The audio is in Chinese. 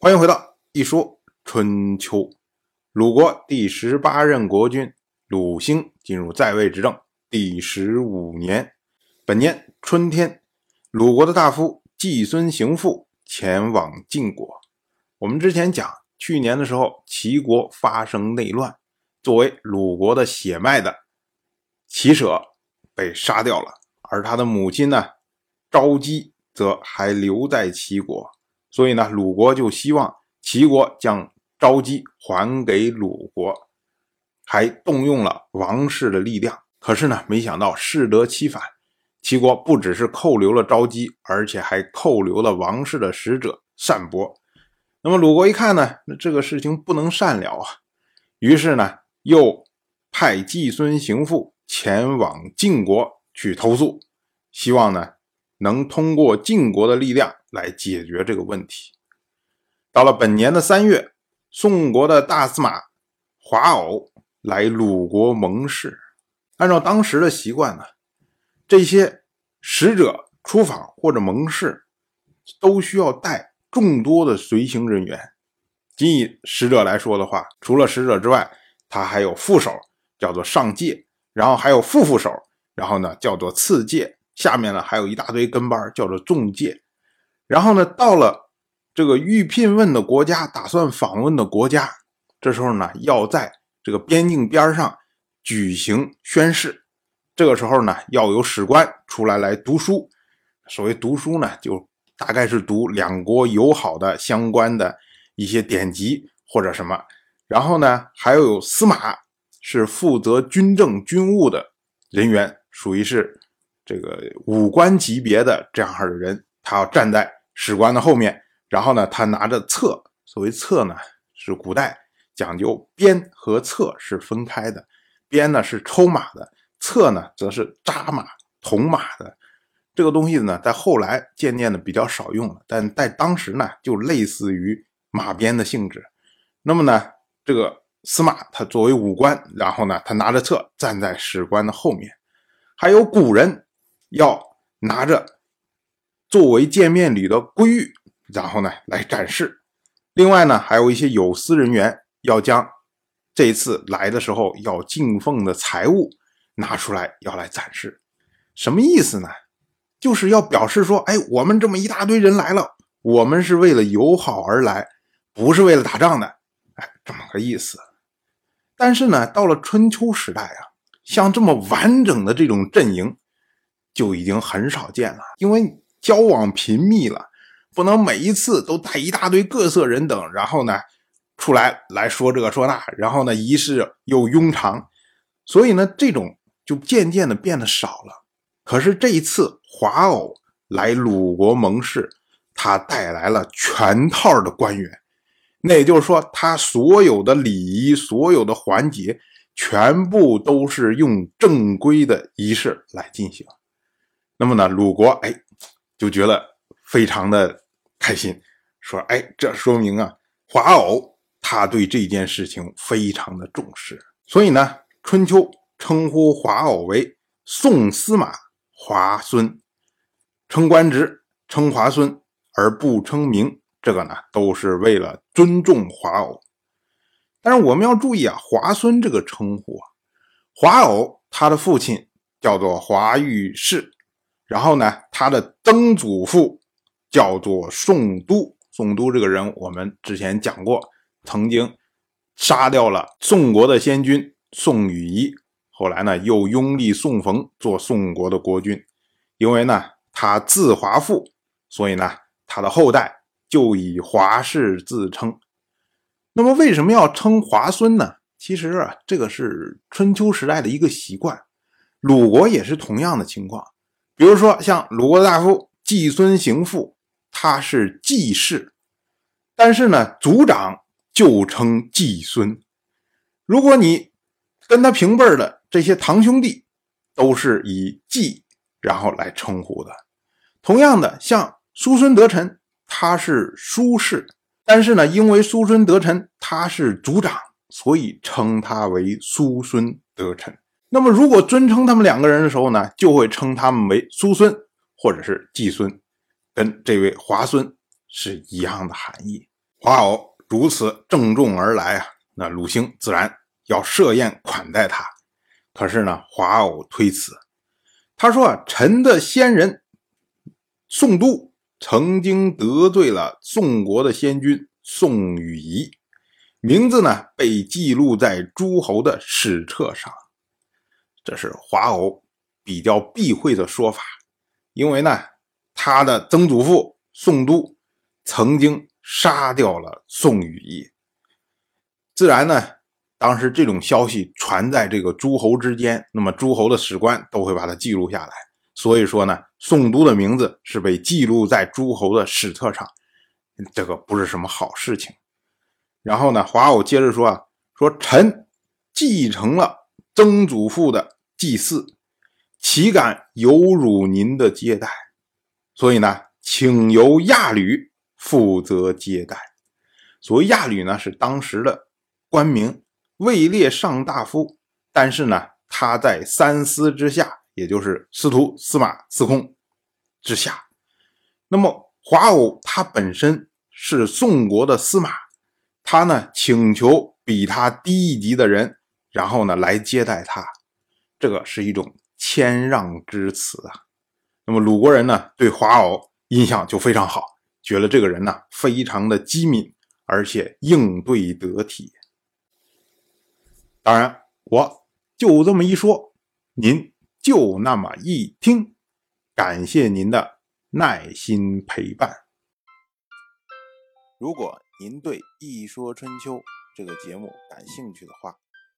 欢迎回到一说春秋。鲁国第十八任国君鲁兴进入在位执政第十五年，本年春天，鲁国的大夫季孙行父前往晋国。我们之前讲，去年的时候，齐国发生内乱，作为鲁国的血脉的齐舍被杀掉了，而他的母亲呢，昭姬则还留在齐国。所以呢，鲁国就希望齐国将昭姬还给鲁国，还动用了王室的力量。可是呢，没想到适得其反，齐国不只是扣留了昭姬，而且还扣留了王室的使者单伯。那么鲁国一看呢，那这个事情不能善了啊，于是呢，又派季孙行父前往晋国去投诉，希望呢。能通过晋国的力量来解决这个问题。到了本年的三月，宋国的大司马华偶来鲁国盟誓。按照当时的习惯呢，这些使者出访或者盟誓，都需要带众多的随行人员。仅以使者来说的话，除了使者之外，他还有副手，叫做上介，然后还有副副手，然后呢叫做次介。下面呢还有一大堆跟班，叫做众介。然后呢，到了这个预聘问的国家，打算访问的国家，这时候呢，要在这个边境边上举行宣誓。这个时候呢，要有史官出来来读书。所谓读书呢，就大概是读两国友好的相关的一些典籍或者什么。然后呢，还有司马，是负责军政军务的人员，属于是。这个武官级别的这样的人，他要站在史官的后面，然后呢，他拿着策。所谓策呢，是古代讲究鞭和策是分开的，鞭呢是抽马的，策呢则是扎马捅马的。这个东西呢，在后来渐渐的比较少用了，但在当时呢，就类似于马鞭的性质。那么呢，这个司马他作为武官，然后呢，他拿着策站在史官的后面，还有古人。要拿着作为见面礼的圭玉，然后呢来展示。另外呢，还有一些有司人员要将这一次来的时候要敬奉的财物拿出来，要来展示。什么意思呢？就是要表示说，哎，我们这么一大堆人来了，我们是为了友好而来，不是为了打仗的。哎，这么个意思。但是呢，到了春秋时代啊，像这么完整的这种阵营。就已经很少见了，因为交往频密了，不能每一次都带一大堆各色人等，然后呢出来来说这个说那，然后呢仪式又庸长，所以呢这种就渐渐的变得少了。可是这一次华偶来鲁国盟誓，他带来了全套的官员，那也就是说他所有的礼仪、所有的环节，全部都是用正规的仪式来进行。那么呢，鲁国哎就觉得非常的开心，说哎，这说明啊，华偶他对这件事情非常的重视，所以呢，春秋称呼华偶为宋司马华孙，称官职称华孙而不称名，这个呢都是为了尊重华偶。但是我们要注意啊，华孙这个称呼啊，华偶他的父亲叫做华御士。然后呢，他的曾祖父叫做宋都。宋都这个人，我们之前讲过，曾经杀掉了宋国的先君宋禹仪。后来呢，又拥立宋冯做宋国的国君。因为呢，他字华父，所以呢，他的后代就以华氏自称。那么，为什么要称华孙呢？其实啊，这个是春秋时代的一个习惯。鲁国也是同样的情况。比如说，像鲁国大夫季孙行父，他是季氏，但是呢，族长就称季孙。如果你跟他平辈的这些堂兄弟，都是以季然后来称呼的。同样的，像叔孙得臣，他是叔氏，但是呢，因为叔孙得臣他是族长，所以称他为叔孙得臣。那么，如果尊称他们两个人的时候呢，就会称他们为叔孙或者是季孙，跟这位华孙是一样的含义。华偶如此郑重而来啊，那鲁兴自然要设宴款待他。可是呢，华偶推辞，他说啊，臣的先人宋都曾经得罪了宋国的先君宋禹仪，名字呢被记录在诸侯的史册上。这是华偶比较避讳的说法，因为呢，他的曾祖父宋都曾经杀掉了宋禹仪，自然呢，当时这种消息传在这个诸侯之间，那么诸侯的史官都会把它记录下来。所以说呢，宋都的名字是被记录在诸侯的史册上，这个不是什么好事情。然后呢，华偶接着说啊，说臣继承了曾祖父的。祭祀，岂敢有辱您的接待？所以呢，请由亚吕负责接待。所谓亚吕呢，是当时的官名，位列上大夫，但是呢，他在三司之下，也就是司徒、司马、司空之下。那么华武他本身是宋国的司马，他呢请求比他低一级的人，然后呢来接待他。这个是一种谦让之词啊，那么鲁国人呢对华偶印象就非常好，觉得这个人呢非常的机敏，而且应对得体。当然，我就这么一说，您就那么一听，感谢您的耐心陪伴。如果您对《一说春秋》这个节目感兴趣的话，